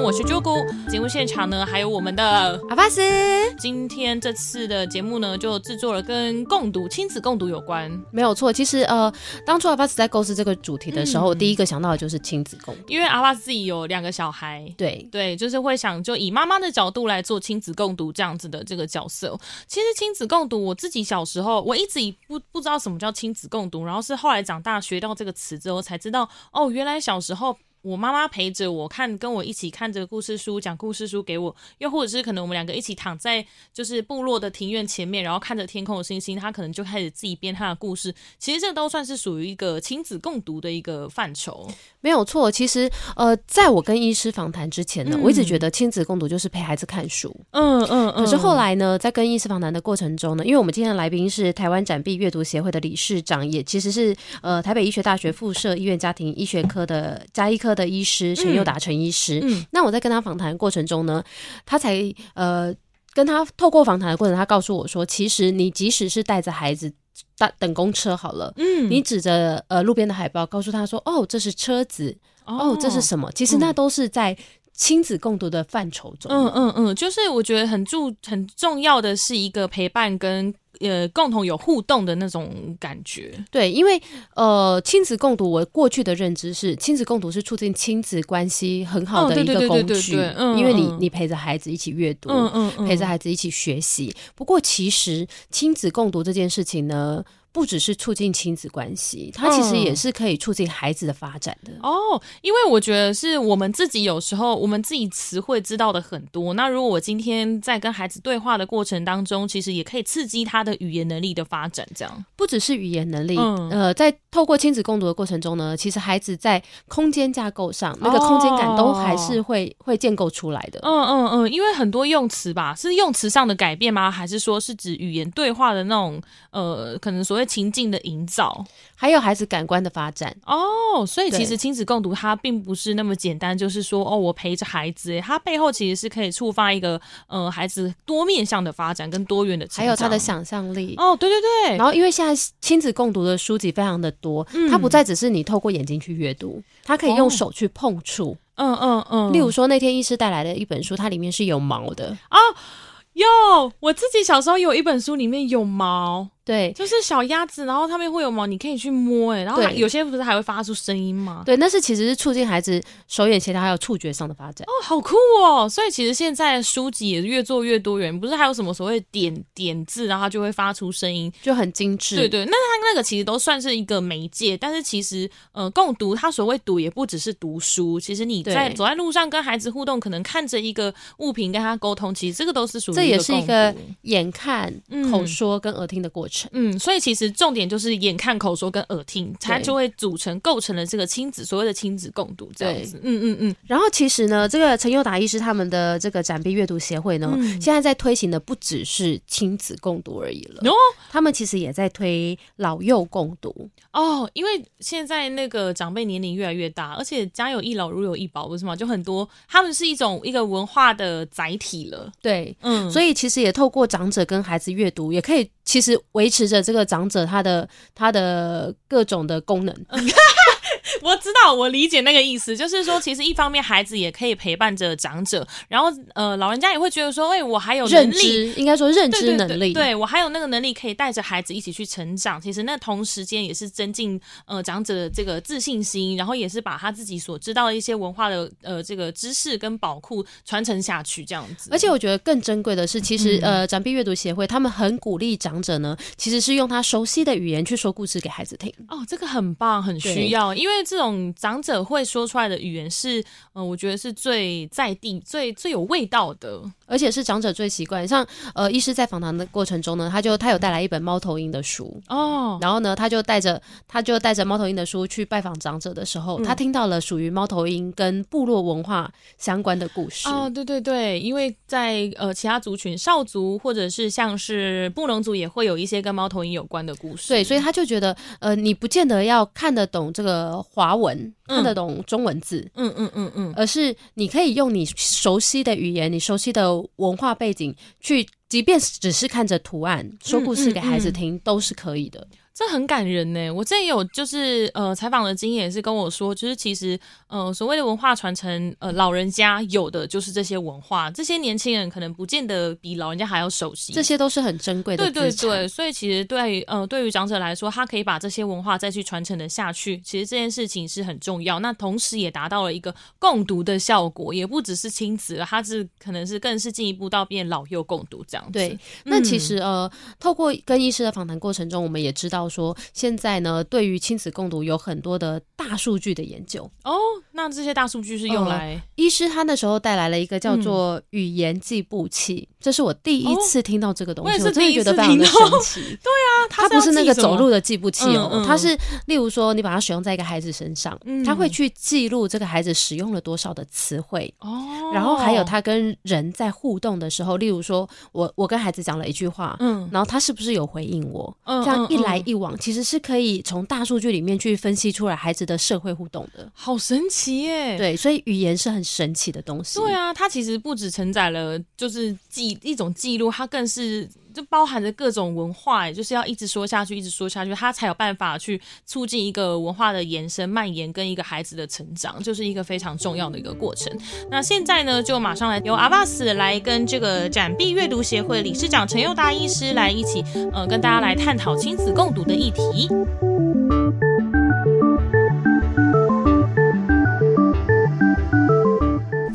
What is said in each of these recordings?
我是朱姑。节目现场呢，还有我们的阿巴斯。今天这次的节目呢，就制作了跟共读、亲子共读有关。没有错，其实呃，当初阿巴斯在构思这个主题的时候，我第一个想到的就是亲子共读，因为阿巴斯自己有两个小孩，对对，就是会想就以妈妈的角度来做亲子共读这样子的这个角色。其实亲子共读，我自己小时候我一直以不不知道什么叫亲子共读，然后是后来长大学到这个词之后才知道，哦，原来小时候。我妈妈陪着我看，跟我一起看着故事书，讲故事书给我，又或者是可能我们两个一起躺在就是部落的庭院前面，然后看着天空的星星，他可能就开始自己编他的故事。其实这都算是属于一个亲子共读的一个范畴，没有错。其实呃，在我跟医师访谈之前呢，我一直觉得亲子共读就是陪孩子看书。嗯嗯嗯。可是后来呢，在跟医师访谈的过程中呢，因为我们今天的来宾是台湾展臂阅读协会的理事长，也其实是呃台北医学大学附设医院家庭医学科的加医科。的医师陈佑达陈医师，那我在跟他访谈过程中呢，他才呃跟他透过访谈的过程，他告诉我说，其实你即使是带着孩子等等公车好了，嗯，你指着呃路边的海报，告诉他说，哦，这是车子，哦，这是什么？其实那都是在亲子共读的范畴中。嗯嗯嗯，就是我觉得很重很重要的是一个陪伴跟。呃，共同有互动的那种感觉，对，因为呃，亲子共读，我过去的认知是，亲子共读是促进亲子关系很好的一个工具，嗯，因为你你陪着孩子一起阅读，嗯嗯，陪着孩子一起学习。不过，其实亲子共读这件事情呢。不只是促进亲子关系，它其实也是可以促进孩子的发展的哦。因为我觉得是我们自己有时候我们自己词汇知道的很多，那如果我今天在跟孩子对话的过程当中，其实也可以刺激他的语言能力的发展。这样不只是语言能力，呃，在透过亲子共读的过程中呢，其实孩子在空间架构上那个空间感都还是会会建构出来的。嗯嗯嗯，因为很多用词吧，是用词上的改变吗？还是说是指语言对话的那种呃，可能所谓。情境的营造，还有孩子感官的发展。哦，所以其实亲子共读它并不是那么简单，就是说哦，我陪着孩子，它背后其实是可以触发一个呃孩子多面向的发展跟多元的，还有他的想象力。哦，对对对。然后因为现在亲子共读的书籍非常的多，它不再只是你透过眼睛去阅读，它可以用手去碰触，嗯嗯嗯。例如说那天医师带来的一本书，它里面是有毛的。啊，有我自己小时候有一本书里面有毛。对，就是小鸭子，然后它们会有毛，你可以去摸，哎，然后有些不是还会发出声音吗？对，那是其实是促进孩子手眼协调还有触觉上的发展。哦，好酷哦！所以其实现在书籍也越做越多元，不是还有什么所谓点点字，然后它就会发出声音，就很精致。对对，那它那个其实都算是一个媒介，但是其实呃，共读它所谓读也不只是读书，其实你在走在路上跟孩子互动，可能看着一个物品跟他沟通，其实这个都是属于这也是一个眼看、口说跟耳听的过程。嗯，所以其实。重点就是眼看口说跟耳听，它就会组成构成了这个亲子所谓的亲子共读这样子。嗯嗯嗯。然后其实呢，这个陈友达医师他们的这个展臂阅读协会呢，现在在推行的不只是亲子共读而已了。哦，他们其实也在推老幼共读哦，因为现在那个长辈年龄越来越大，而且家有一老如有一宝，不是吗？就很多他们是一种一个文化的载体了。对，嗯，所以其实也透过长者跟孩子阅读，也可以其实维持着这个长。者他的他的各种的功能。我知道，我理解那个意思，就是说，其实一方面孩子也可以陪伴着长者，然后呃，老人家也会觉得说，哎，我还有认知，应该说认知能力，对我还有那个能力可以带着孩子一起去成长。其实那同时间也是增进呃长者的这个自信心，然后也是把他自己所知道的一些文化的呃这个知识跟宝库传承下去这样子。而且我觉得更珍贵的是，其实呃长臂阅读协会他们很鼓励长者呢，其实是用他熟悉的语言去说故事给孩子听。哦，这个很棒，很需要，因为。这种长者会说出来的语言是，呃，我觉得是最在地、最最有味道的。而且是长者最习惯，像呃，医师在访谈的过程中呢，他就他有带来一本猫头鹰的书。哦，然后呢，他就带着他就带着猫头鹰的书去拜访长者的时候，他听到了属于猫头鹰跟部落文化相关的故事。哦，对对对，因为在呃其他族群少族或者是像是布隆族也会有一些跟猫头鹰有关的故事，对，所以他就觉得呃，你不见得要看得懂这个华文，看得懂中文字，嗯嗯嗯嗯，而是你可以用你熟悉的语言，你熟悉的。文化背景去即便只是看着图案说故事给孩子听，都是可以的。这很感人呢。我之前有就是呃采访的经验是跟我说，就是其实呃所谓的文化传承，呃老人家有的就是这些文化，这些年轻人可能不见得比老人家还要熟悉。这些都是很珍贵的。对对对，所以其实对呃对于长者来说，他可以把这些文化再去传承的下去，其实这件事情是很重要。那同时也达到了一个共读的效果，也不只是亲子了，他是可能是更是进一步到变老幼共读这样子。对，那其实呃透过跟医师的访谈过程中，我们也知道。说现在呢，对于亲子共读有很多的大数据的研究哦。那这些大数据是用来医师他那时候带来了一个叫做语言计步器，这是我第一次听到这个东西，我真的觉得非常的神奇。对啊，它不是那个走路的计步器哦，它是例如说你把它使用在一个孩子身上，它会去记录这个孩子使用了多少的词汇哦，然后还有他跟人在互动的时候，例如说我我跟孩子讲了一句话，嗯，然后他是不是有回应我？这样一来一往，其实是可以从大数据里面去分析出来孩子的社会互动的，好神奇耶！对，所以语言是很神奇的东西。对啊，它其实不止承载了就是记一种记录，它更是就包含着各种文化，就是要一直说下去，一直说下去，他才有办法去促进一个文化的延伸、蔓延跟一个孩子的成长，就是一个非常重要的一个过程。那现在呢，就马上来由阿巴斯来跟这个展臂阅读协会理事长陈佑大医师来一起，呃，跟大家来探讨亲子共读的议题。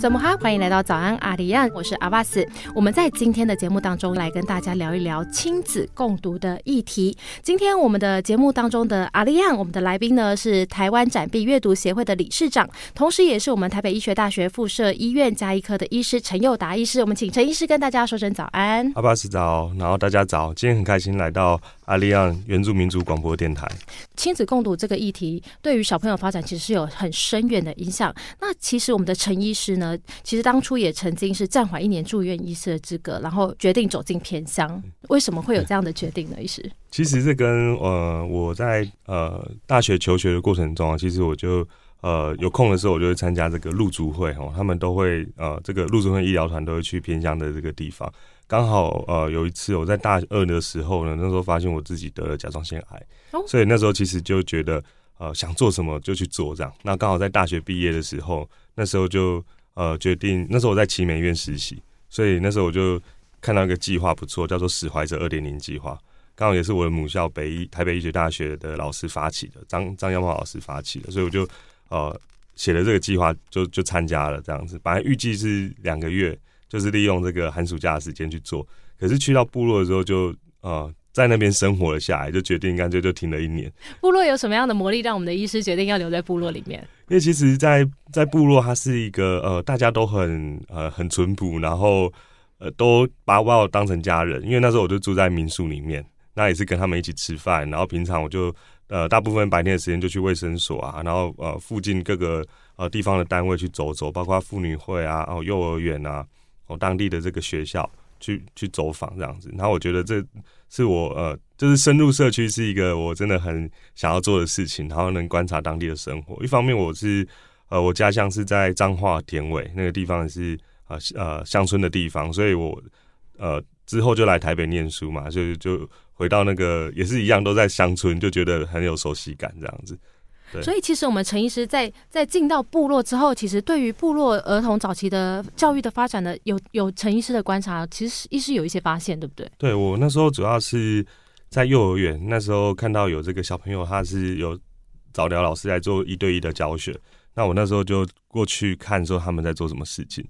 怎么哈？欢迎来到早安阿里安，我是阿巴斯。我们在今天的节目当中来跟大家聊一聊亲子共读的议题。今天我们的节目当中的阿里安，我们的来宾呢是台湾展臂阅读协会的理事长，同时也是我们台北医学大学附设医院加医科的医师陈佑达医师。我们请陈医师跟大家说声早安。阿巴斯早，然后大家早。今天很开心来到阿里安原住民族广播电台。亲子共读这个议题对于小朋友发展其实是有很深远的影响。那其实我们的陈医师呢？其实当初也曾经是暂缓一年住院医师的资格，然后决定走进偏乡。为什么会有这样的决定呢？医师，其实这跟呃我在呃大学求学的过程中啊，其实我就呃有空的时候，我就会参加这个入族会哦，他们都会呃这个入族会医疗团都会去偏乡的这个地方。刚好呃有一次我在大二的时候呢，那时候发现我自己得了甲状腺癌，所以那时候其实就觉得呃想做什么就去做这样。那刚好在大学毕业的时候，那时候就。呃，决定那时候我在奇美院实习，所以那时候我就看到一个计划不错，叫做“史怀者二点零计划”，刚好也是我的母校北医台北医学大学的老师发起的，张张耀茂老师发起的，所以我就呃写了这个计划，就就参加了这样子。本来预计是两个月，就是利用这个寒暑假的时间去做，可是去到部落的时候就呃。在那边生活了下来，就决定干脆就停了一年。部落有什么样的魔力，让我们的医师决定要留在部落里面？因为其实，在在部落，它是一个呃，大家都很呃很淳朴，然后呃都把我当成家人。因为那时候我就住在民宿里面，那也是跟他们一起吃饭。然后平常我就呃大部分白天的时间就去卫生所啊，然后呃附近各个呃地方的单位去走走，包括妇女会啊、哦幼儿园啊、哦当地的这个学校。去去走访这样子，然后我觉得这是我呃，就是深入社区是一个我真的很想要做的事情，然后能观察当地的生活。一方面我是呃，我家乡是在彰化田尾那个地方是呃呃乡村的地方，所以我呃之后就来台北念书嘛，所以就回到那个也是一样都在乡村，就觉得很有熟悉感这样子。所以，其实我们陈医师在在进到部落之后，其实对于部落儿童早期的教育的发展的，有有陈医师的观察，其实医师有一些发现，对不对？对我那时候主要是在幼儿园，那时候看到有这个小朋友，他是有早疗老师来做一对一的教学，那我那时候就过去看说他们在做什么事情。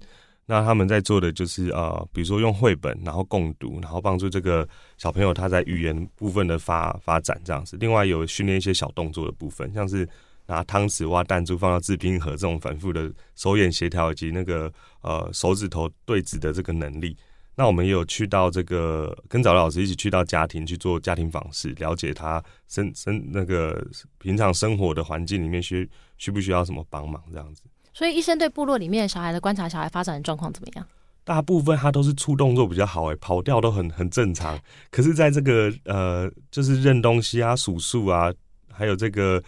那他们在做的就是呃，比如说用绘本，然后共读，然后帮助这个小朋友他在语言部分的发发展这样子。另外有训练一些小动作的部分，像是拿汤匙挖弹珠放到制冰盒这种反复的手眼协调以及那个呃手指头对指的这个能力。那我们也有去到这个跟早老师一起去到家庭去做家庭访视，了解他生生那个平常生活的环境里面需需不需要什么帮忙这样子。所以医生对部落里面小孩的观察，小孩发展的状况怎么样？大部分他都是出动作比较好，哎，跑调都很很正常。可是，在这个呃，就是认东西啊、数数啊，还有这个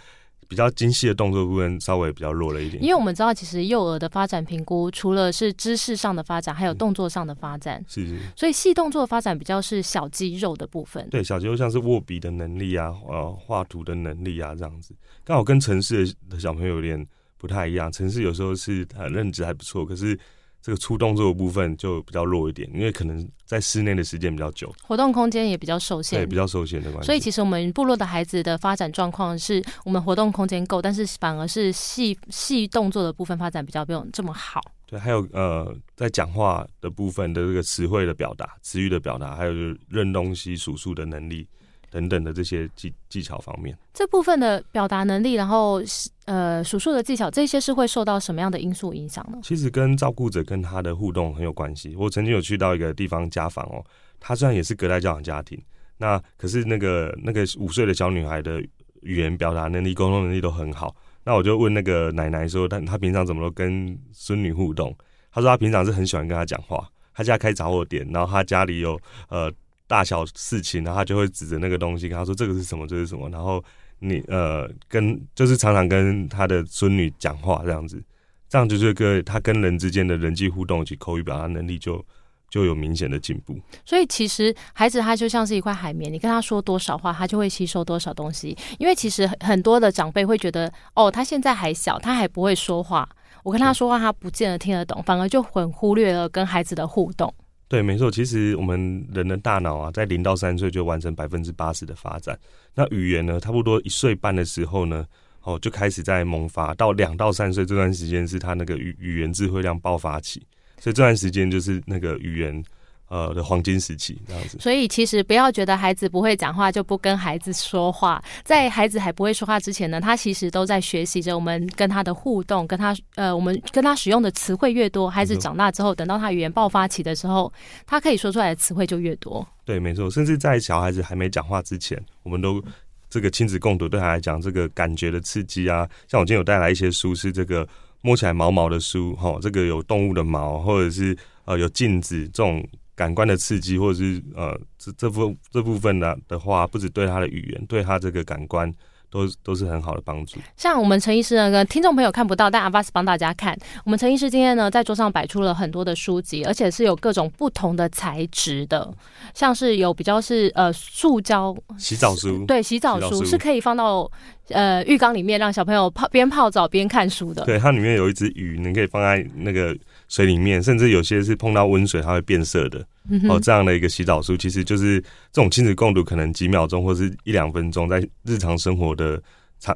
比较精细的动作部分稍微比较弱了一点。因为我们知道，其实幼儿的发展评估除了是知识上的发展，还有动作上的发展。是是。所以细动作的发展比较是小肌肉的部分。对，小肌肉像是握笔的能力啊，呃，画图的能力啊，这样子。刚好跟城市的小朋友有点不太一样。城市有时候是认知还不错，可是。这个粗动作的部分就比较弱一点，因为可能在室内的时间比较久，活动空间也比较受限，对，比较受限的关系。所以其实我们部落的孩子的发展状况是我们活动空间够，但是反而是细细动作的部分发展比较没有这么好。对，还有呃，在讲话的部分的这个词汇的表达、词语的表达，还有就是认东西、数数的能力。等等的这些技技巧方面，这部分的表达能力，然后呃数数的技巧，这些是会受到什么样的因素影响呢？其实跟照顾者跟他的互动很有关系。我曾经有去到一个地方家访哦，他虽然也是隔代教养家庭，那可是那个那个五岁的小女孩的语言表达能力、沟通能力都很好。那我就问那个奶奶说，她她平常怎么都跟孙女互动？她说她平常是很喜欢跟她讲话，她家开杂货店，然后她家里有呃。大小事情，然后他就会指着那个东西跟他说：“这个是什么？这是什么？”然后你呃，跟就是常常跟他的孙女讲话这样子，这样就是个他跟人之间的人际互动以及口语表达能力就就有明显的进步。所以其实孩子他就像是一块海绵，你跟他说多少话，他就会吸收多少东西。因为其实很多的长辈会觉得，哦，他现在还小，他还不会说话，我跟他说话，他不见得听得懂，反而就很忽略了跟孩子的互动。对，没错。其实我们人的大脑啊，在零到三岁就完成百分之八十的发展。那语言呢，差不多一岁半的时候呢，哦，就开始在萌发。到两到三岁这段时间，是他那个语语言智慧量爆发期。所以这段时间就是那个语言。呃的黄金时期这样子，所以其实不要觉得孩子不会讲话就不跟孩子说话，在孩子还不会说话之前呢，他其实都在学习着我们跟他的互动，跟他呃，我们跟他使用的词汇越多，孩子长大之后，等到他语言爆发期的时候，他可以说出来的词汇就越多。对，没错，甚至在小孩子还没讲话之前，我们都这个亲子共读对他来讲，这个感觉的刺激啊，像我今天有带来一些书，是这个摸起来毛毛的书，哈，这个有动物的毛，或者是呃有镜子这种。感官的刺激，或者是呃，这这部这部分呢的话，不止对他的语言，对他这个感官。都都是很好的帮助。像我们陈医师呢，跟听众朋友看不到，但阿巴斯帮大家看。我们陈医师今天呢，在桌上摆出了很多的书籍，而且是有各种不同的材质的，像是有比较是呃塑胶洗澡书，对，洗澡书是可以放到呃浴缸里面，让小朋友泡边泡澡边看书的。对，它里面有一只鱼，你可以放在那个水里面，甚至有些是碰到温水它会变色的。哦，这样的一个洗澡术，其实就是这种亲子共读，可能几秒钟或是一两分钟，在日常生活的，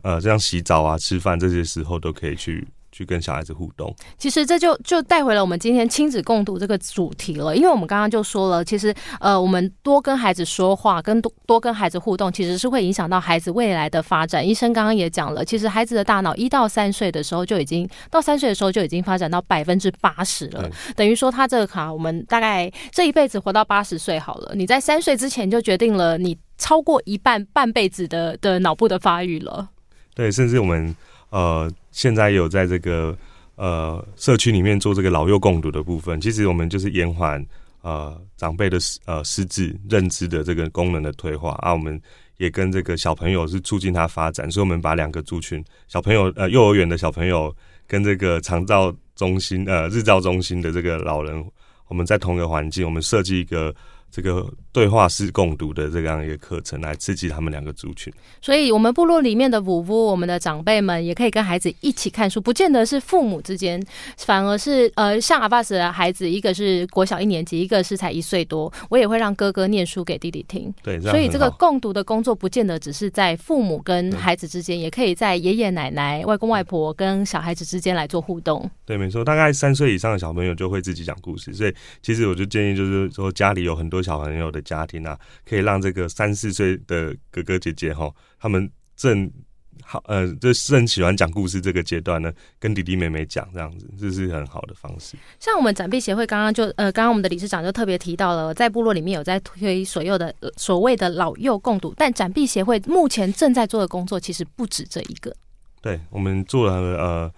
呃，像洗澡啊、吃饭这些时候都可以去。去跟小孩子互动，其实这就就带回了我们今天亲子共读这个主题了。因为我们刚刚就说了，其实呃，我们多跟孩子说话，跟多多跟孩子互动，其实是会影响到孩子未来的发展。医生刚刚也讲了，其实孩子的大脑一到三岁的时候就已经到三岁的时候就已经发展到百分之八十了，等于说他这个卡，我们大概这一辈子活到八十岁好了。你在三岁之前就决定了你超过一半半辈子的的脑部的发育了。对，甚至我们。呃，现在有在这个呃社区里面做这个老幼共读的部分，其实我们就是延缓呃长辈的呃失智认知的这个功能的退化啊，我们也跟这个小朋友是促进他发展，所以我们把两个族群小朋友呃幼儿园的小朋友跟这个长照中心呃日照中心的这个老人，我们在同一个环境，我们设计一个。这个对话式共读的这样一个课程，来刺激他们两个族群。所以，我们部落里面的五夫，我们的长辈们也可以跟孩子一起看书，不见得是父母之间，反而是呃，像阿巴斯的孩子，一个是国小一年级，一个是才一岁多，我也会让哥哥念书给弟弟听。对，所以这个共读的工作，不见得只是在父母跟孩子之间，也可以在爷爷奶奶、外公外婆跟小孩子之间来做互动。对，没错，大概三岁以上的小朋友就会自己讲故事，所以其实我就建议，就是说家里有很多小朋友的家庭啊，可以让这个三四岁的哥哥姐姐哈，他们正好呃，就正喜欢讲故事这个阶段呢，跟弟弟妹妹讲这样子，这是很好的方式。像我们展臂协会刚刚就呃，刚刚我们的理事长就特别提到了，在部落里面有在推所有的所谓的老幼共读，但展臂协会目前正在做的工作其实不止这一个。对，我们做了呃。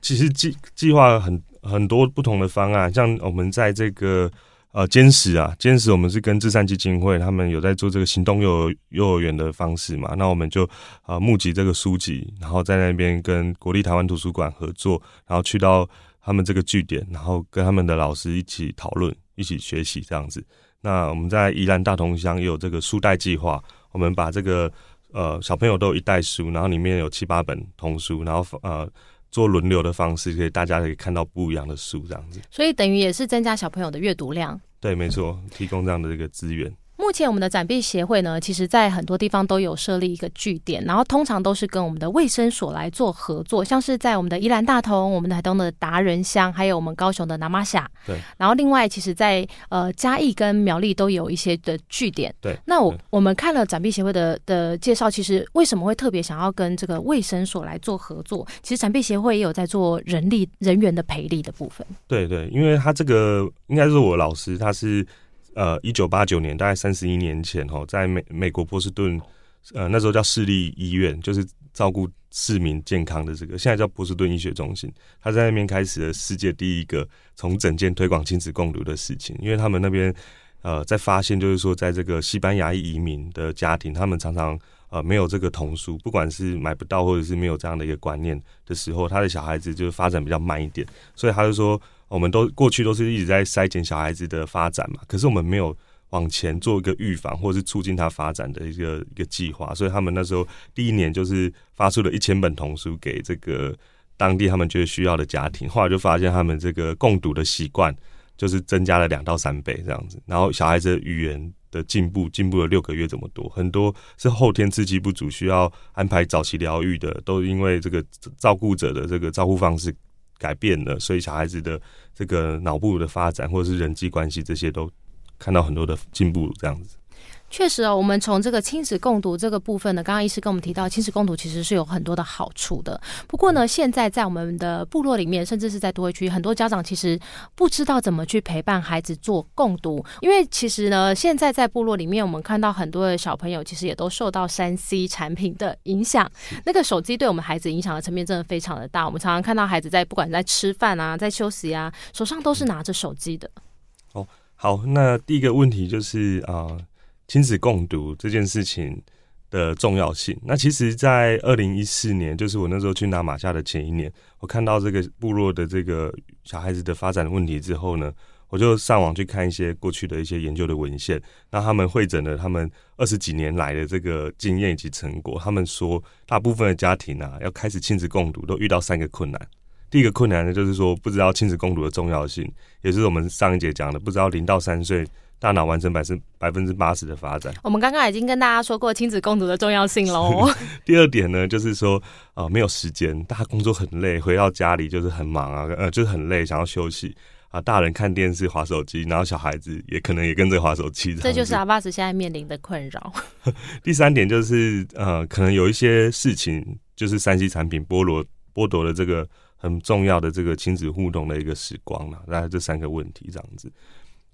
其实计计划很很多不同的方案，像我们在这个呃，坚持啊，坚持，我们是跟智善基金会，他们有在做这个行动幼儿幼儿园的方式嘛，那我们就啊募集这个书籍，然后在那边跟国立台湾图书馆合作，然后去到他们这个据点，然后跟他们的老师一起讨论，一起学习这样子。那我们在宜兰大同乡也有这个书袋计划，我们把这个呃小朋友都有一袋书，然后里面有七八本童书，然后呃。做轮流的方式，可以大家可以看到不一样的书，这样子。所以等于也是增加小朋友的阅读量。对，没错，提供这样的一个资源。目前我们的展臂协会呢，其实在很多地方都有设立一个据点，然后通常都是跟我们的卫生所来做合作，像是在我们的宜兰大同、我们的台东的达人乡，还有我们高雄的南马峡。对。然后另外，其实，在呃嘉义跟苗栗都有一些的据点。对。那我我们看了展臂协会的的介绍，其实为什么会特别想要跟这个卫生所来做合作？其实展臂协会也有在做人力人员的培力的部分。对对，因为他这个应该是我老师，他是。呃，一九八九年，大概三十一年前，哈，在美美国波士顿，呃，那时候叫市立医院，就是照顾市民健康的这个，现在叫波士顿医学中心。他在那边开始了世界第一个从整间推广亲子共读的事情，因为他们那边呃，在发现就是说，在这个西班牙移民的家庭，他们常常呃没有这个童书，不管是买不到或者是没有这样的一个观念的时候，他的小孩子就发展比较慢一点，所以他就说。我们都过去都是一直在筛减小孩子的发展嘛，可是我们没有往前做一个预防或者是促进他发展的一个一个计划，所以他们那时候第一年就是发出了一千本童书给这个当地他们觉得需要的家庭，后来就发现他们这个共读的习惯就是增加了两到三倍这样子，然后小孩子的语言的进步进步了六个月这么多，很多是后天刺激不足，需要安排早期疗愈的，都因为这个照顾者的这个照顾方式。改变了，所以小孩子的这个脑部的发展，或者是人际关系，这些都看到很多的进步，这样子。确实哦，我们从这个亲子共读这个部分呢，刚刚医师跟我们提到，亲子共读其实是有很多的好处的。不过呢，现在在我们的部落里面，甚至是在都会区，很多家长其实不知道怎么去陪伴孩子做共读，因为其实呢，现在在部落里面，我们看到很多的小朋友其实也都受到三 C 产品的影响。那个手机对我们孩子影响的层面真的非常的大。我们常常看到孩子在不管在吃饭啊，在休息啊，手上都是拿着手机的。哦，好，那第一个问题就是啊。亲子共读这件事情的重要性。那其实，在二零一四年，就是我那时候去拿马夏的前一年，我看到这个部落的这个小孩子的发展问题之后呢，我就上网去看一些过去的一些研究的文献。那他们会诊了他们二十几年来的这个经验以及成果。他们说，大部分的家庭啊，要开始亲子共读，都遇到三个困难。第一个困难呢，就是说不知道亲子共读的重要性，也是我们上一节讲的，不知道零到三岁。大脑完成百分百分之八十的发展。我们刚刚已经跟大家说过亲子共读的重要性喽。第二点呢，就是说啊，没有时间，大家工作很累，回到家里就是很忙啊，呃，就是很累，想要休息啊。大人看电视、划手机，然后小孩子也可能也跟着划手机。这就是阿巴斯现在面临的困扰。第三点就是呃，可能有一些事情，就是三 C 产品剥夺剥夺了这个很重要的这个亲子互动的一个时光了。大概这三个问题这样子。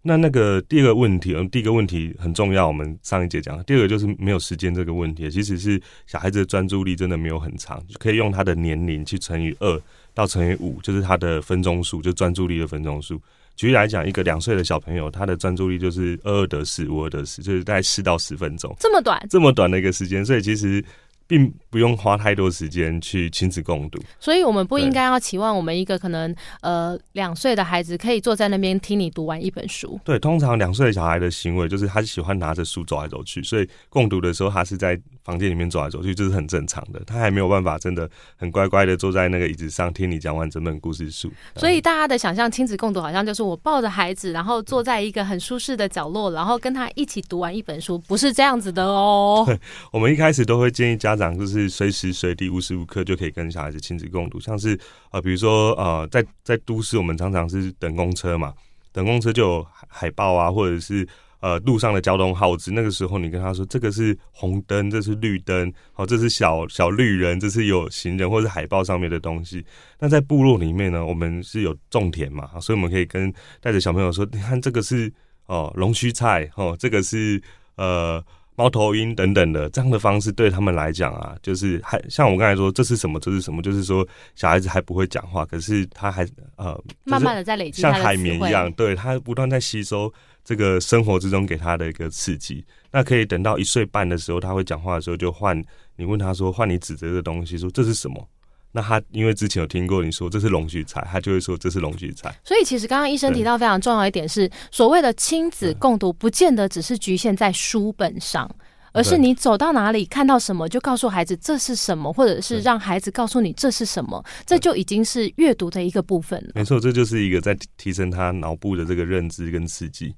那那个第二个问题，嗯，第一个问题很重要，我们上一节讲。第二个就是没有时间这个问题，其实是小孩子的专注力真的没有很长，可以用他的年龄去乘以二到乘以五，就是他的分钟数，就专注力的分钟数。举例来讲，一个两岁的小朋友，他的专注力就是二二得四，五二得四，就是大概四到十分钟，这么短，这么短的一个时间，所以其实。并不用花太多时间去亲子共读，所以我们不应该要期望我们一个可能呃两岁的孩子可以坐在那边听你读完一本书。对，通常两岁的小孩的行为就是他喜欢拿着书走来走去，所以共读的时候他是在房间里面走来走去，这是很正常的。他还没有办法真的很乖乖的坐在那个椅子上听你讲完整本故事书。所以大家的想象亲子共读好像就是我抱着孩子，然后坐在一个很舒适的角落，然后跟他一起读完一本书，不是这样子的哦。我们一开始都会建议家长就是随时随地无时无刻就可以跟小孩子亲子共读，像是呃，比如说呃，在在都市，我们常常是等公车嘛，等公车就有海报啊，或者是呃路上的交通号志。那个时候，你跟他说这个是红灯，这是绿灯，好，这是小小绿人，这是有行人或者海报上面的东西。那在部落里面呢，我们是有种田嘛，所以我们可以跟带着小朋友说，你看这个是哦龙须菜，哦这个是呃。猫头鹰等等的这样的方式对他们来讲啊，就是还像我刚才说，这是什么？这是什么？就是说小孩子还不会讲话，可是他还呃，慢慢的在累积，像海绵一样，对他不断在吸收这个生活之中给他的一个刺激。那可以等到一岁半的时候，他会讲话的时候，就换你问他说，换你指着这个东西说这是什么？那他因为之前有听过你说这是龙须菜，他就会说这是龙须菜。所以其实刚刚医生提到非常重要一点是，所谓的亲子共读，不见得只是局限在书本上，而是你走到哪里看到什么就告诉孩子这是什么，或者是让孩子告诉你这是什么，这就已经是阅读的一个部分了。没错，这就是一个在提升他脑部的这个认知跟刺激。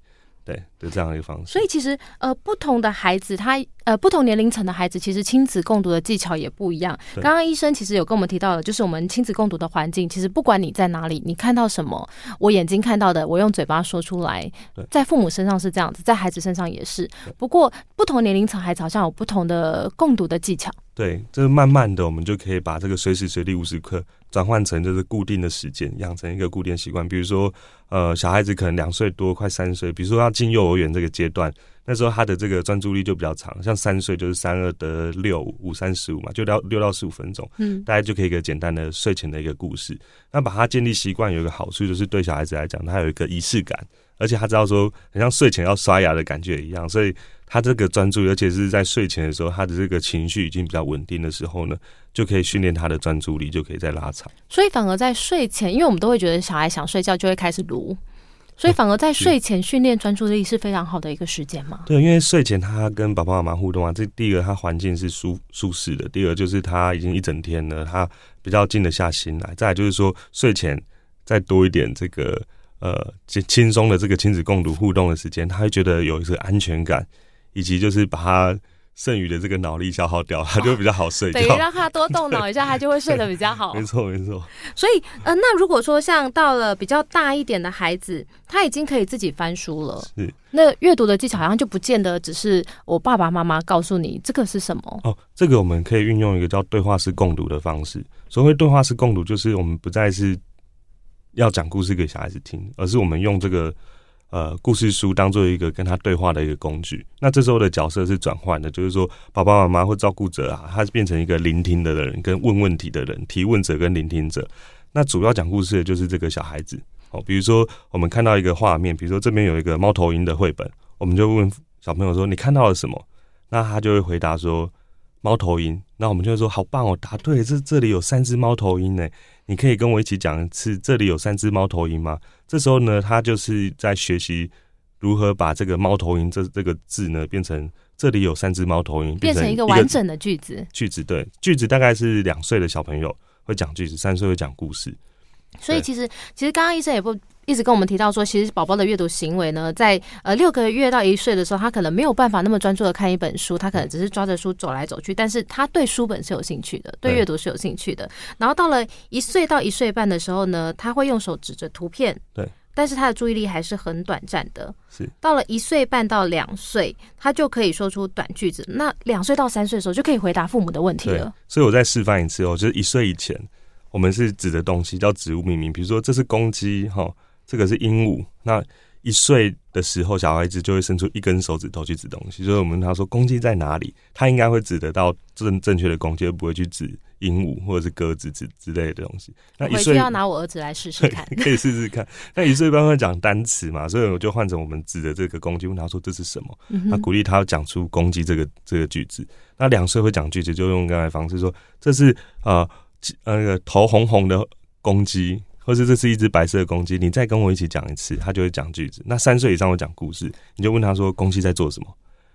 对的，这样一个方式。所以其实呃，不同的孩子，他呃，不同年龄层的孩子，其实亲子共读的技巧也不一样。刚刚医生其实有跟我们提到了，就是我们亲子共读的环境，其实不管你在哪里，你看到什么，我眼睛看到的，我用嘴巴说出来，在父母身上是这样子，在孩子身上也是。不过不同年龄层孩子好像有不同的共读的技巧。对，这慢慢的，我们就可以把这个随时随地无时刻转换成就是固定的时间，养成一个固定习惯。比如说，呃，小孩子可能两岁多，快三岁，比如说要进幼儿园这个阶段，那时候他的这个专注力就比较长。像三岁就是三二得六，五三十五嘛，就到六到十五分钟，嗯，大家就可以一个简单的睡前的一个故事。那把它建立习惯有一个好处，就是对小孩子来讲，他有一个仪式感，而且他知道说，很像睡前要刷牙的感觉一样，所以。他这个专注，而且是在睡前的时候，他的这个情绪已经比较稳定的时候呢，就可以训练他的专注力，就可以再拉长。所以反而在睡前，因为我们都会觉得小孩想睡觉就会开始撸，所以反而在睡前训练专注力是非常好的一个时间嘛。对，因为睡前他跟爸爸妈妈互动啊，这第一个他环境是舒舒适的，第二就是他已经一整天了，他比较静得下心来。再就是说睡前再多一点这个呃轻轻松的这个亲子共读互动的时间，他会觉得有一个安全感。以及就是把他剩余的这个脑力消耗掉，他就比较好睡觉。等于让他多动脑一下，他就会睡得比较好。没错，没错。所以，呃，那如果说像到了比较大一点的孩子，他已经可以自己翻书了，是那阅读的技巧好像就不见得只是我爸爸妈妈告诉你这个是什么。哦，这个我们可以运用一个叫对话式共读的方式。所谓对话式共读，就是我们不再是要讲故事给小孩子听，而是我们用这个。呃，故事书当做一个跟他对话的一个工具。那这时候的角色是转换的，就是说，爸爸妈妈或照顾者啊，他是变成一个聆听的人，跟问问题的人，提问者跟聆听者。那主要讲故事的就是这个小孩子。哦，比如说我们看到一个画面，比如说这边有一个猫头鹰的绘本，我们就问小朋友说：“你看到了什么？”那他就会回答说：“猫头鹰。”那我们就会说：“好棒哦，答对！这这里有三只猫头鹰呢。你可以跟我一起讲一次，这里有三只猫头鹰吗？”这时候呢，他就是在学习如何把这个“猫头鹰”这这个字呢，变成这里有三只猫头鹰，变成一个完整的句子。句子对，句子大概是两岁的小朋友会讲句子，三岁会讲故事。所以其实，其实刚刚医生也不一直跟我们提到说，其实宝宝的阅读行为呢，在呃六个月到一岁的时候，他可能没有办法那么专注的看一本书，他可能只是抓着书走来走去，但是他对书本是有兴趣的，对阅读是有兴趣的。然后到了一岁到一岁半的时候呢，他会用手指着图片，对，但是他的注意力还是很短暂的。是到了一岁半到两岁，他就可以说出短句子。那两岁到三岁的时候，就可以回答父母的问题了。所以我再示范一次哦，就是一岁以前。我们是指的东西叫植物命名，比如说这是公鸡，哈，这个是鹦鹉。那一岁的时候，小孩子就会伸出一根手指头去指东西。所以我们他说公鸡在哪里，他应该会指得到正正确的公鸡，而不会去指鹦鹉或者是鸽子之之类的东西。那一岁要拿我儿子来试试看，可以试试看。那一岁一般会讲单词嘛，所以我就换成我们指的这个公鸡，问他说这是什么？那鼓励他讲出公鸡这个这个句子。那两岁会讲句子，就用刚才方式说这是呃。那个头红红的公鸡，或是这是一只白色的公鸡，你再跟我一起讲一次，他就会讲句子。那三岁以上会讲故事，你就问他说：“公鸡在做什么？”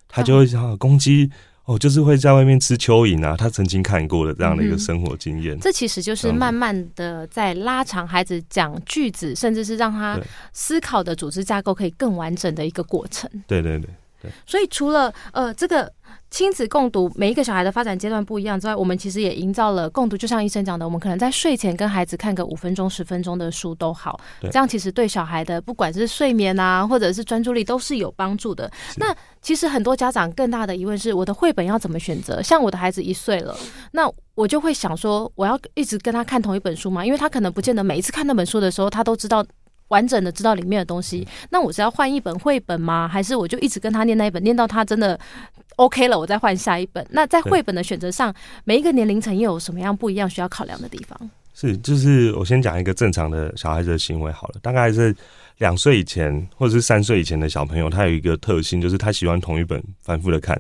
他就会讲：“公鸡哦，就是会在外面吃蚯蚓啊。”他曾经看过的这样的一个生活经验。这其实就是慢慢的在拉长孩子讲句子，甚至是让他思考的组织架构可以更完整的一个过程。对对对对。所以除了呃这个。亲子共读，每一个小孩的发展阶段不一样之外，我们其实也营造了共读。就像医生讲的，我们可能在睡前跟孩子看个五分钟、十分钟的书都好，这样其实对小孩的不管是睡眠啊，或者是专注力都是有帮助的。那其实很多家长更大的疑问是：我的绘本要怎么选择？像我的孩子一岁了，那我就会想说，我要一直跟他看同一本书吗？因为他可能不见得每一次看那本书的时候，他都知道完整的知道里面的东西。那我是要换一本绘本吗？还是我就一直跟他念那一本，念到他真的？OK 了，我再换下一本。那在绘本的选择上，每一个年龄层又有什么样不一样需要考量的地方？是，就是我先讲一个正常的小孩子的行为好了。大概是两岁以前或者是三岁以前的小朋友，他有一个特性，就是他喜欢同一本反复的看。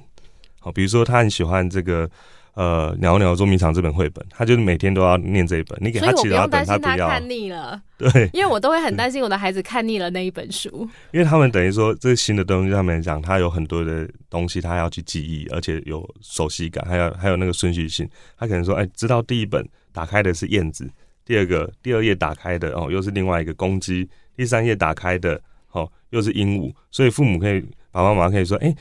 好，比如说他很喜欢这个。呃，鸟鸟捉迷藏这本绘本，他就是每天都要念这一本。你给他其他本，他不要。看腻了。对，因为我都会很担心我的孩子看腻了那一本书。因为他们等于说，这新的东西，上面讲，他有很多的东西，他要去记忆，而且有熟悉感，还有还有那个顺序性。他可能说，哎，知道第一本打开的是燕子，第二个第二页打开的哦，又是另外一个公鸡，第三页打开的哦，又是鹦鹉。所以父母可以，爸爸妈妈可以说，哎。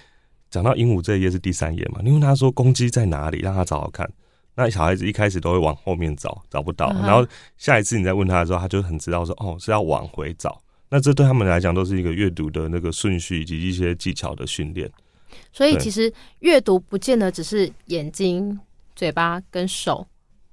讲到鹦鹉这一页是第三页嘛？你问他说公鸡在哪里，让他找找看。那小孩子一开始都会往后面找，找不到。然后下一次你再问他的时候，他就很知道说哦是要往回找。那这对他们来讲都是一个阅读的那个顺序以及一些技巧的训练。所以其实阅读不见得只是眼睛、嘴巴跟手。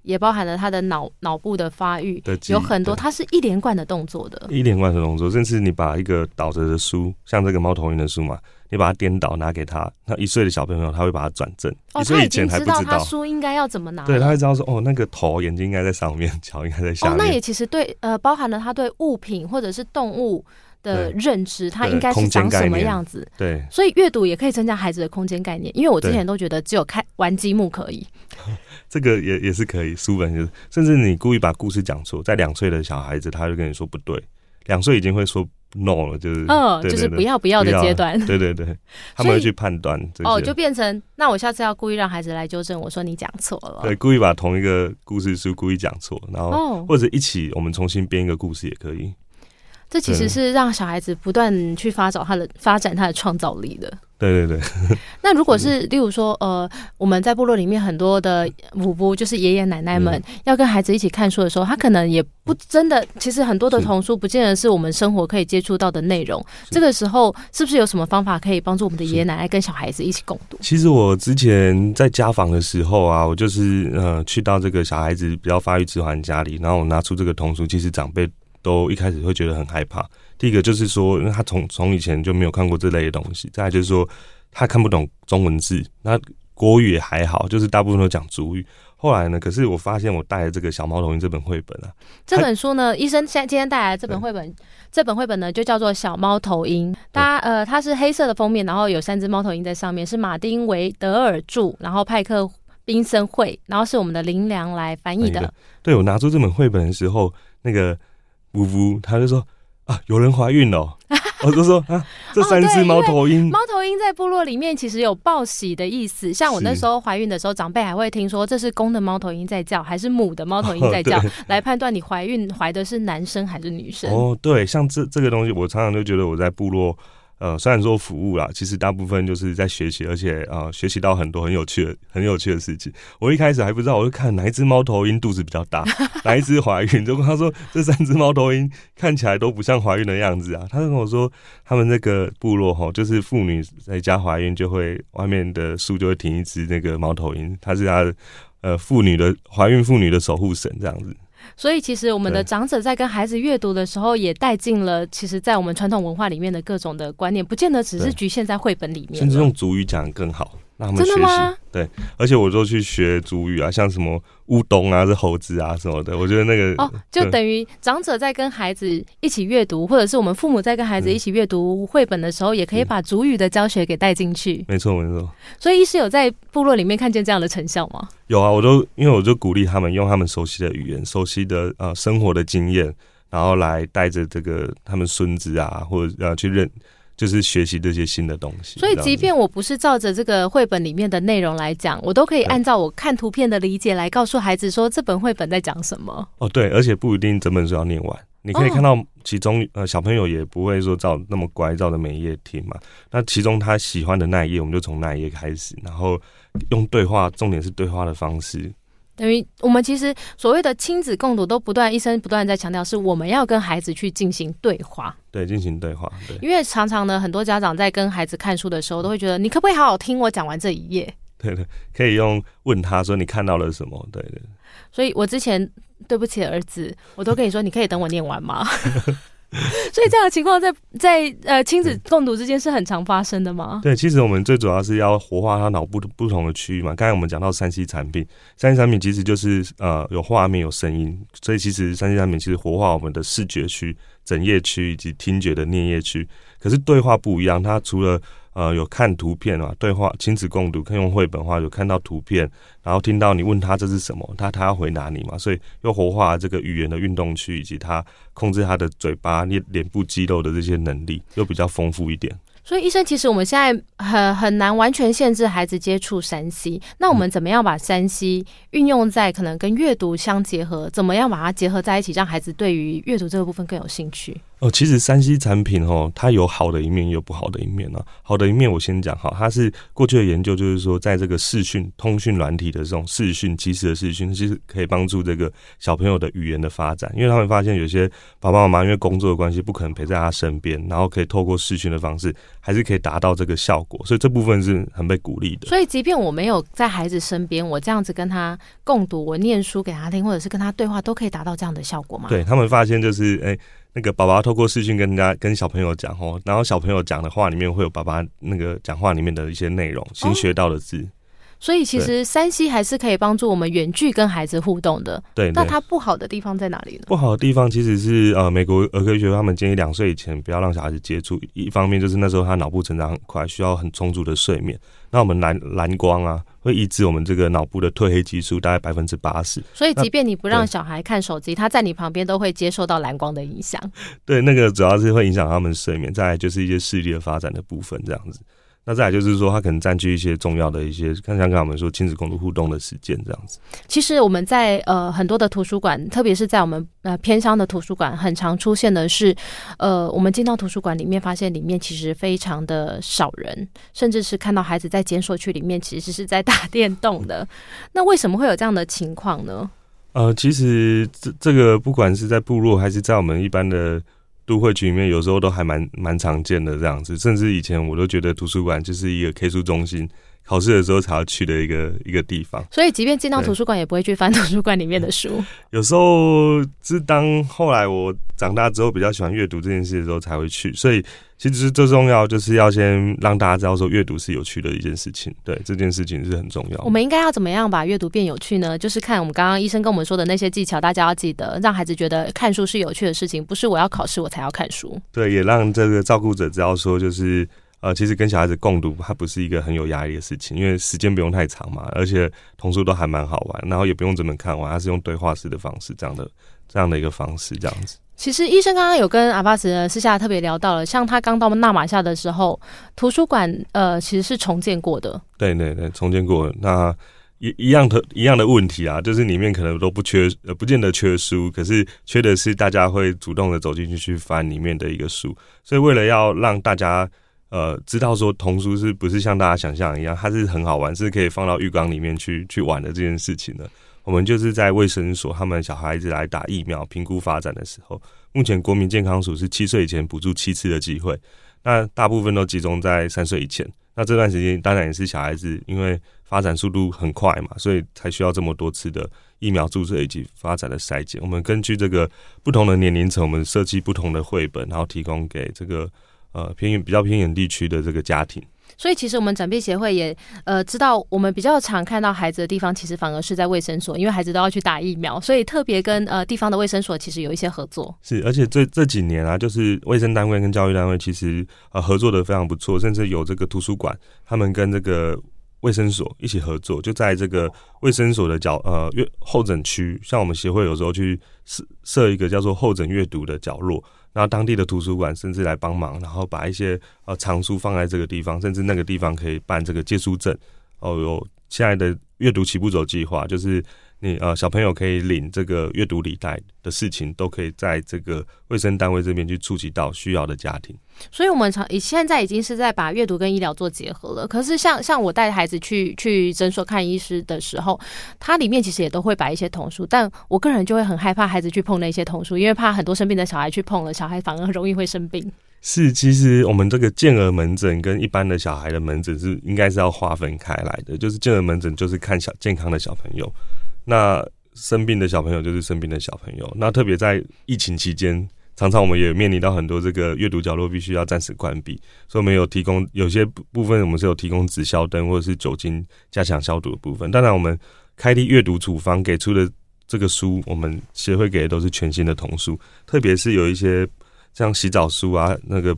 也包含了他的脑脑部的发育，有很多，它是一连贯的动作的，一连贯的动作。甚至你把一个倒着的书，像这个猫头鹰的书嘛，你把它颠倒拿给他，那一岁的小朋友他会把它转正。哦，他已经知道他书应该要怎么拿，对，他会知道说，哦，那个头眼睛应该在上面，脚应该在下面。哦，那也其实对，呃，包含了他对物品或者是动物。的认知，它应该是长什么样子？对，所以阅读也可以增加孩子的空间概念。因为我之前都觉得只有看玩积木可以，这个也也是可以。书本就是，甚至你故意把故事讲错，在两岁的小孩子，他就跟你说不对。两岁已经会说 no 了，就是嗯，就是不要不要的阶段。对对对，他们会去判断。哦，就变成那我下次要故意让孩子来纠正我说你讲错了。对，故意把同一个故事书故意讲错，然后或者一起我们重新编一个故事也可以。这其实是让小孩子不断去发展他的发展他的创造力的。对对对。那如果是例如说，呃，我们在部落里面很多的母部，就是爷爷奶奶们要跟孩子一起看书的时候，他可能也不真的，其实很多的童书不见得是我们生活可以接触到的内容。这个时候，是不是有什么方法可以帮助我们的爷爷奶奶跟小孩子一起共读？其实我之前在家访的时候啊，我就是呃去到这个小孩子比较发育迟缓家里，然后我拿出这个童书，其实长辈。都一开始会觉得很害怕。第一个就是说，因为他从从以前就没有看过这类的东西；再就是说，他看不懂中文字。那国语也还好，就是大部分都讲主语。后来呢，可是我发现我带了这个小猫头鹰这本绘本啊，这本书呢，医生现今天带来这本绘本，这本绘本呢就叫做《小猫头鹰》。大家呃，它是黑色的封面，然后有三只猫头鹰在上面，是马丁维德尔著，然后派克宾森绘，然后是我们的林良来翻译的。对我拿出这本绘本的时候，那个。呜呜，他就说啊，有人怀孕了。我 就说啊，这三只猫头鹰，猫头鹰在部落里面其实有报喜的意思。像我那时候怀孕的时候，长辈还会听说这是公的猫头鹰在叫，还是母的猫头鹰在叫，来判断你怀孕怀的是男生还是女生。哦，对，像这这个东西，我常常就觉得我在部落。呃，虽然说服务啦，其实大部分就是在学习，而且啊，学习到很多很有趣的、很有趣的事情。我一开始还不知道，我就看哪一只猫头鹰肚子比较大，哪一只怀孕。就跟他说这三只猫头鹰看起来都不像怀孕的样子啊。他就跟我说，他们那个部落哈，就是妇女在家怀孕，就会外面的树就会停一只那个猫头鹰，它是他呃妇女的怀孕妇女的守护神这样子。所以，其实我们的长者在跟孩子阅读的时候，也带进了其实，在我们传统文化里面的各种的观念，不见得只是局限在绘本里面。甚至用主语讲更好，让他们学习。对，而且我都去学主语啊，像什么乌冬啊、是猴子啊什么的。我觉得那个哦，就等于长者在跟孩子一起阅读，或者是我们父母在跟孩子一起阅读绘本的时候，也可以把主语的教学给带进去。没错，没错。所以，医师有在部落里面看见这样的成效吗？有啊，我都因为我就鼓励他们用他们熟悉的语言、熟悉的呃生活的经验，然后来带着这个他们孙子啊，或者要去认，就是学习这些新的东西。所以，即便我不是照着这个绘本里面的内容来讲，我都可以按照我看图片的理解来告诉孩子说这本绘本在讲什么。哦，对，而且不一定整本书要念完。你可以看到其中呃小朋友也不会说照那么乖照着每一页听嘛，那其中他喜欢的那一页，我们就从那一页开始，然后用对话，重点是对话的方式。等于我们其实所谓的亲子共读，都不断医生不断在强调，是我们要跟孩子去进行对话。对，进行对话。对，因为常常呢，很多家长在跟孩子看书的时候，都会觉得你可不可以好好听我讲完这一页？对对，可以用问他说你看到了什么？对对。所以我之前。对不起，儿子，我都跟你说，你可以等我念完吗？所以这样的情况在在呃亲子共读之间是很常发生的吗？对，其实我们最主要是要活化他脑部不同的区域嘛。刚才我们讲到三 C 产品，三 C 产品其实就是呃有画面有声音，所以其实三 C 产品其实活化我们的视觉区、枕叶区以及听觉的颞叶区。可是对话不一样，它除了呃，有看图片啊，对话亲子共读，可以用绘本话，有看到图片，然后听到你问他这是什么，他他要回答你嘛，所以又活化这个语言的运动区，以及他控制他的嘴巴、脸脸部肌肉的这些能力，又比较丰富一点。所以医生，其实我们现在很很难完全限制孩子接触山西那我们怎么样把山西运用在可能跟阅读相结合？怎么样把它结合在一起，让孩子对于阅读这个部分更有兴趣？哦，其实三 C 产品哦，它有好的一面，也有不好的一面呢。好的一面我先讲哈，它是过去的研究，就是说，在这个视讯、通讯软体的这种视讯、即时的视讯，其实可以帮助这个小朋友的语言的发展。因为他们发现有些爸爸妈妈因为工作的关系，不可能陪在他身边，然后可以透过视讯的方式，还是可以达到这个效果。所以这部分是很被鼓励的。所以，即便我没有在孩子身边，我这样子跟他共读，我念书给他听，或者是跟他对话，都可以达到这样的效果吗？对他们发现就是，哎。那个爸爸透过视讯跟人家跟小朋友讲哦，然后小朋友讲的话里面会有爸爸那个讲话里面的一些内容，新学到的字。所以其实山西还是可以帮助我们远距跟孩子互动的。对，那它不好的地方在哪里呢？不好的地方其实是呃，美国儿科学他们建议两岁以前不要让小孩子接触，一方面就是那时候他脑部成长很快，需要很充足的睡眠。那我们蓝蓝光啊，会抑制我们这个脑部的褪黑激素大概百分之八十。所以，即便你不让小孩看手机，他在你旁边都会接受到蓝光的影响。对，那个主要是会影响他们睡眠，再来就是一些视力的发展的部分，这样子。那再来就是说，他可能占据一些重要的一些，像刚刚我们说亲子共读互动的时间这样子。其实我们在呃很多的图书馆，特别是在我们呃偏乡的图书馆，很常出现的是，呃，我们进到图书馆里面，发现里面其实非常的少人，甚至是看到孩子在检索区里面其实是在打电动的。那为什么会有这样的情况呢？呃，其实这这个不管是在部落还是在我们一般的。都会区里面有时候都还蛮蛮常见的这样子，甚至以前我都觉得图书馆就是一个 K 书中心，考试的时候才要去的一个一个地方。所以，即便进到图书馆，也不会去翻图书馆里面的书。有时候是当后来我长大之后比较喜欢阅读这件事的时候才会去，所以。其实最重要就是要先让大家知道说阅读是有趣的一件事情，对这件事情是很重要。我们应该要怎么样把阅读变有趣呢？就是看我们刚刚医生跟我们说的那些技巧，大家要记得，让孩子觉得看书是有趣的事情，不是我要考试我才要看书。对，也让这个照顾者知道说，就是呃，其实跟小孩子共读，它不是一个很有压力的事情，因为时间不用太长嘛，而且童书都还蛮好玩，然后也不用怎么看完，它是用对话式的方式，这样的这样的一个方式，这样子。其实医生刚刚有跟阿巴斯私下特别聊到了，像他刚到纳马夏的时候，图书馆呃其实是重建过的。对对对，重建过。那一一样的一样的问题啊，就是里面可能都不缺，呃，不见得缺书，可是缺的是大家会主动的走进去去翻里面的一个书。所以为了要让大家呃知道说童书是不是像大家想象一样，它是很好玩，是可以放到浴缸里面去去玩的这件事情呢。我们就是在卫生所，他们小孩子来打疫苗评估发展的时候，目前国民健康署是七岁以前补助七次的机会，那大部分都集中在三岁以前。那这段时间当然也是小孩子因为发展速度很快嘛，所以才需要这么多次的疫苗注射以及发展的筛检。我们根据这个不同的年龄层，我们设计不同的绘本，然后提供给这个呃偏远比较偏远地区的这个家庭。所以其实我们展臂协会也呃知道，我们比较常看到孩子的地方，其实反而是在卫生所，因为孩子都要去打疫苗，所以特别跟呃地方的卫生所其实有一些合作。是，而且这这几年啊，就是卫生单位跟教育单位其实呃合作的非常不错，甚至有这个图书馆，他们跟这个卫生所一起合作，就在这个卫生所的角呃阅候诊区，像我们协会有时候去设设一个叫做候诊阅读的角落。那当地的图书馆甚至来帮忙，然后把一些呃藏书放在这个地方，甚至那个地方可以办这个借书证。哦，有现在的阅读起步走计划，就是。你呃，小朋友可以领这个阅读礼袋的事情，都可以在这个卫生单位这边去触及到需要的家庭。所以，我们常现在已经是在把阅读跟医疗做结合了。可是，像像我带孩子去去诊所看医师的时候，它里面其实也都会摆一些童书，但我个人就会很害怕孩子去碰那些童书，因为怕很多生病的小孩去碰了，小孩反而容易会生病。是，其实我们这个健儿门诊跟一般的小孩的门诊是应该是要划分开来的。就是健儿门诊就是看小健康的小朋友。那生病的小朋友就是生病的小朋友。那特别在疫情期间，常常我们也面临到很多这个阅读角落必须要暂时关闭，所以我们有提供有些部分我们是有提供纸消灯或者是酒精加强消毒的部分。当然，我们开立阅读处方给出的这个书，我们协会给的都是全新的童书，特别是有一些像洗澡书啊，那个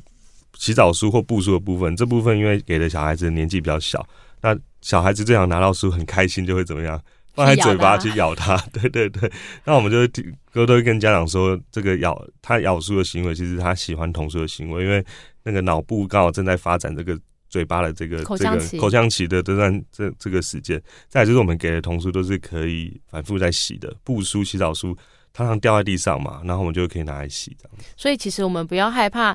洗澡书或布书的部分，这部分因为给的小孩子年纪比较小，那小孩子这样拿到书很开心，就会怎么样？放在嘴巴去咬它，对对对。那我们就哥都会跟家长说，这个咬他咬书的行为，其实他喜欢童书的行为，因为那个脑部刚好正在发展这个嘴巴的这个这个口腔期的这段这这个时间。再就是我们给的童书都是可以反复在洗的布书、洗澡书，常常掉在地上嘛，然后我们就可以拿来洗这样。所以其实我们不要害怕。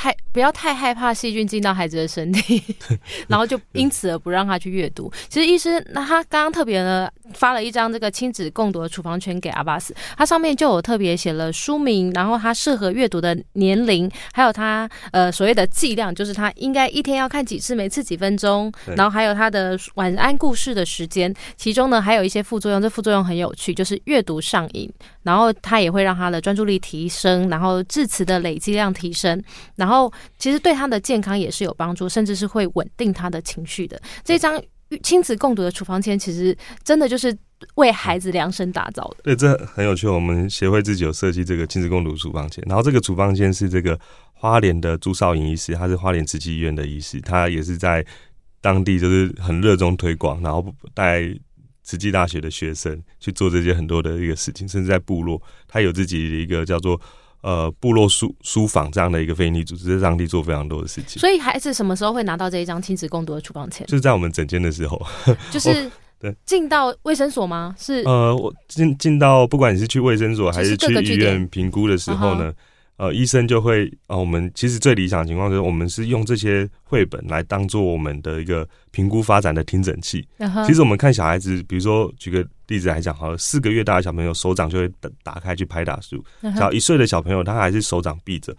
太不要太害怕细菌进到孩子的身体，然后就因此而不让他去阅读。其实医师那他刚刚特别呢发了一张这个亲子共读的处方圈给阿巴斯，他上面就有特别写了书名，然后他适合阅读的年龄，还有他呃所谓的剂量，就是他应该一天要看几次，每次几分钟，然后还有他的晚安故事的时间。其中呢还有一些副作用，这副作用很有趣，就是阅读上瘾，然后他也会让他的专注力提升，然后致词的累积量提升，然后。然后，其实对他的健康也是有帮助，甚至是会稳定他的情绪的。这张亲子共读的处方签，其实真的就是为孩子量身打造的。对，这很有趣。我们协会自己有设计这个亲子共读处方签，然后这个处方签是这个花莲的朱少颖医师，他是花莲慈济医院的医师，他也是在当地就是很热衷推广，然后带慈济大学的学生去做这些很多的一个事情，甚至在部落，他有自己的一个叫做。呃，部落书书房这样的一个非营利组织，在当地做非常多的事情。所以孩子什么时候会拿到这一张亲子共读的处方签？就是在我们整间的时候，就是 对进到卫生所吗？是呃，我进进到不管你是去卫生所还是去医院评估的时候呢。呃，医生就会啊，我们其实最理想的情况就是，我们是用这些绘本来当做我们的一个评估发展的听诊器。其实我们看小孩子，比如说举个例子来讲，好了，四个月大的小朋友手掌就会打打开去拍打书，只要一岁的小朋友，他还是手掌闭着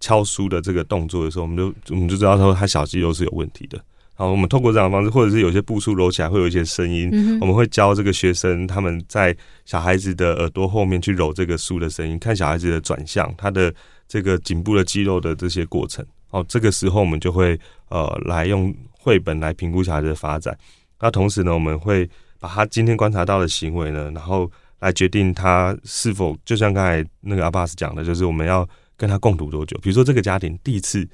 敲书的这个动作的时候，我们就我们就知道说他小肌肉是有问题的。好，我们透过这样的方式，或者是有些步数揉起来会有一些声音，我们会教这个学生他们在小孩子的耳朵后面去揉这个书的声音，看小孩子的转向，他的这个颈部的肌肉的这些过程。哦，这个时候我们就会呃来用绘本来评估小孩子的发展。那同时呢，我们会把他今天观察到的行为呢，然后来决定他是否就像刚才那个阿巴斯讲的，就是我们要跟他共读多久。比如说这个家庭第一次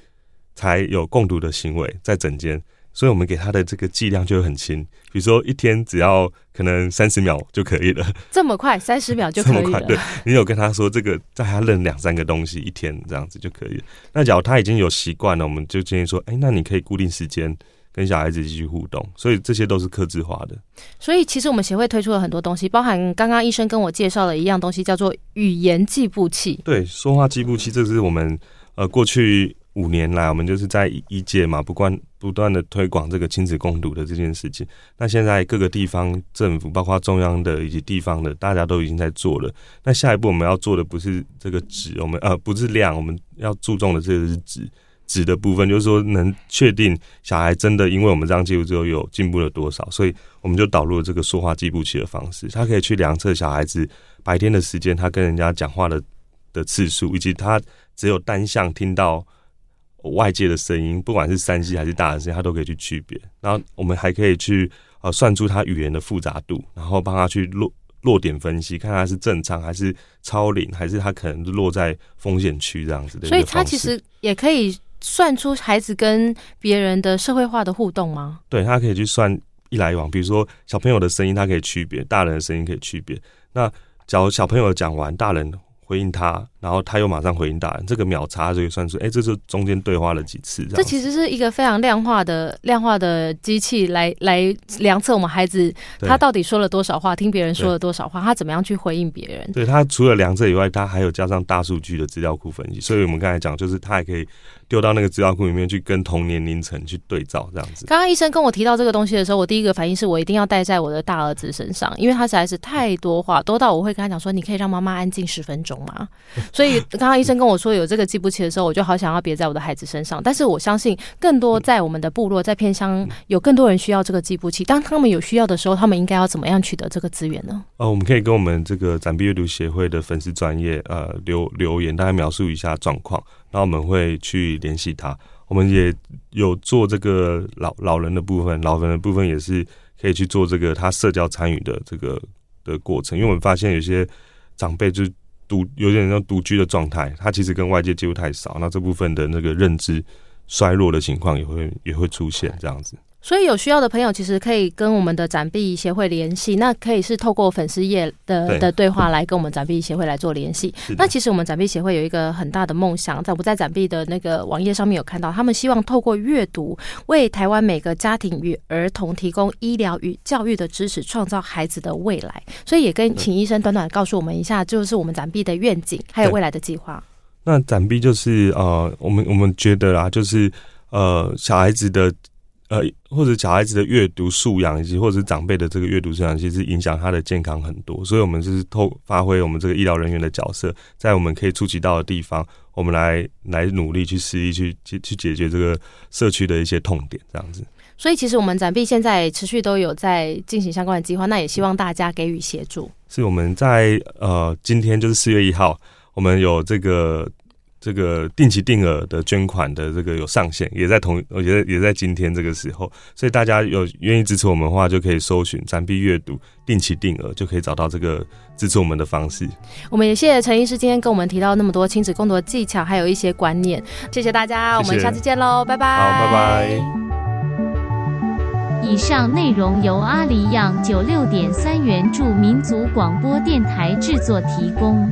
才有共读的行为，在整间。所以我们给他的这个剂量就会很轻，比如说一天只要可能三十秒就可以了。这么快，三十 秒就可以了。对，你有跟他说这个，在他认两三个东西一天这样子就可以了。那假如他已经有习惯了，我们就建议说，哎，那你可以固定时间跟小孩子继续互动。所以这些都是克制化的。所以其实我们协会推出了很多东西，包含刚刚医生跟我介绍了一样东西，叫做语言计步器。对，说话计步器，这是我们呃过去。五年来，我们就是在一届嘛，不断不断的推广这个亲子共读的这件事情。那现在各个地方政府，包括中央的以及地方的，大家都已经在做了。那下一步我们要做的不是这个值，我们呃不是量，我们要注重的这个是值值的部分，就是说能确定小孩真的因为我们这样记录之后有进步了多少。所以我们就导入了这个说话计步器的方式，他可以去量测小孩子白天的时间，他跟人家讲话的的次数，以及他只有单向听到。外界的声音，不管是三 C 还是大的声音，他都可以去区别。然后我们还可以去呃算出它语言的复杂度，然后帮它去落落点分析，看它是正常还是超龄，还是它可能落在风险区这样子的。所以，它其实也可以算出孩子跟别人的社会化的互动吗？对它可以去算一来一往，比如说小朋友的声音，它可以区别；大人的声音可以区别。那假如小朋友讲完，大人。回应他，然后他又马上回应大人，这个秒差就算出，哎，这是中间对话了几次？这其实是一个非常量化的量化的机器来来量测我们孩子他到底说了多少话，听别人说了多少话，他怎么样去回应别人？对他除了量测以外，他还有加上大数据的资料库分析，所以我们刚才讲，就是他还可以。丢到那个资料库里面去，跟同年龄层去对照，这样子。刚刚医生跟我提到这个东西的时候，我第一个反应是我一定要带在我的大儿子身上，因为他实在是太多话，多到我会跟他讲说：“你可以让妈妈安静十分钟吗？”所以刚刚医生跟我说有这个计步器的时候，我就好想要别在我的孩子身上。但是我相信，更多在我们的部落，在偏乡，有更多人需要这个计步器。当他们有需要的时候，他们应该要怎么样取得这个资源呢？呃，我们可以跟我们这个展臂阅读协会的粉丝专业呃留留言，大概描述一下状况，然后我们会去联系他。我们也有做这个老老人的部分，老人的部分也是可以去做这个他社交参与的这个的过程，因为我们发现有些长辈就独有点像独居的状态，他其实跟外界接触太少，那这部分的那个认知衰弱的情况也会也会出现这样子。所以有需要的朋友，其实可以跟我们的展臂协会联系。那可以是透过粉丝页的的对话来跟我们展臂协会来做联系。那其实我们展臂协会有一个很大的梦想，在我在展臂的那个网页上面有看到，他们希望透过阅读，为台湾每个家庭与儿童提供医疗与教育的支持，创造孩子的未来。所以也跟请医生短短告诉我们一下，就是我们展臂的愿景，还有未来的计划。那展臂就是呃，我们我们觉得啊，就是呃，小孩子的。呃，或者小孩子的阅读素养，以及或者是长辈的这个阅读素养，其实影响他的健康很多。所以，我们就是透发挥我们这个医疗人员的角色，在我们可以触及到的地方，我们来来努力去施力，去去去解决这个社区的一些痛点，这样子。所以，其实我们展臂现在持续都有在进行相关的计划，那也希望大家给予协助。是我们在呃，今天就是四月一号，我们有这个。这个定期定额的捐款的这个有上限，也在同，我觉得也在今天这个时候，所以大家有愿意支持我们的话，就可以搜寻“展币阅读定期定额”，就可以找到这个支持我们的方式。我们也谢谢陈医师今天跟我们提到那么多亲子共读的技巧，还有一些观念，谢谢大家，我们下次见喽，拜拜。好，拜拜。以上内容由阿里样九六点三元助民族广播电台制作提供。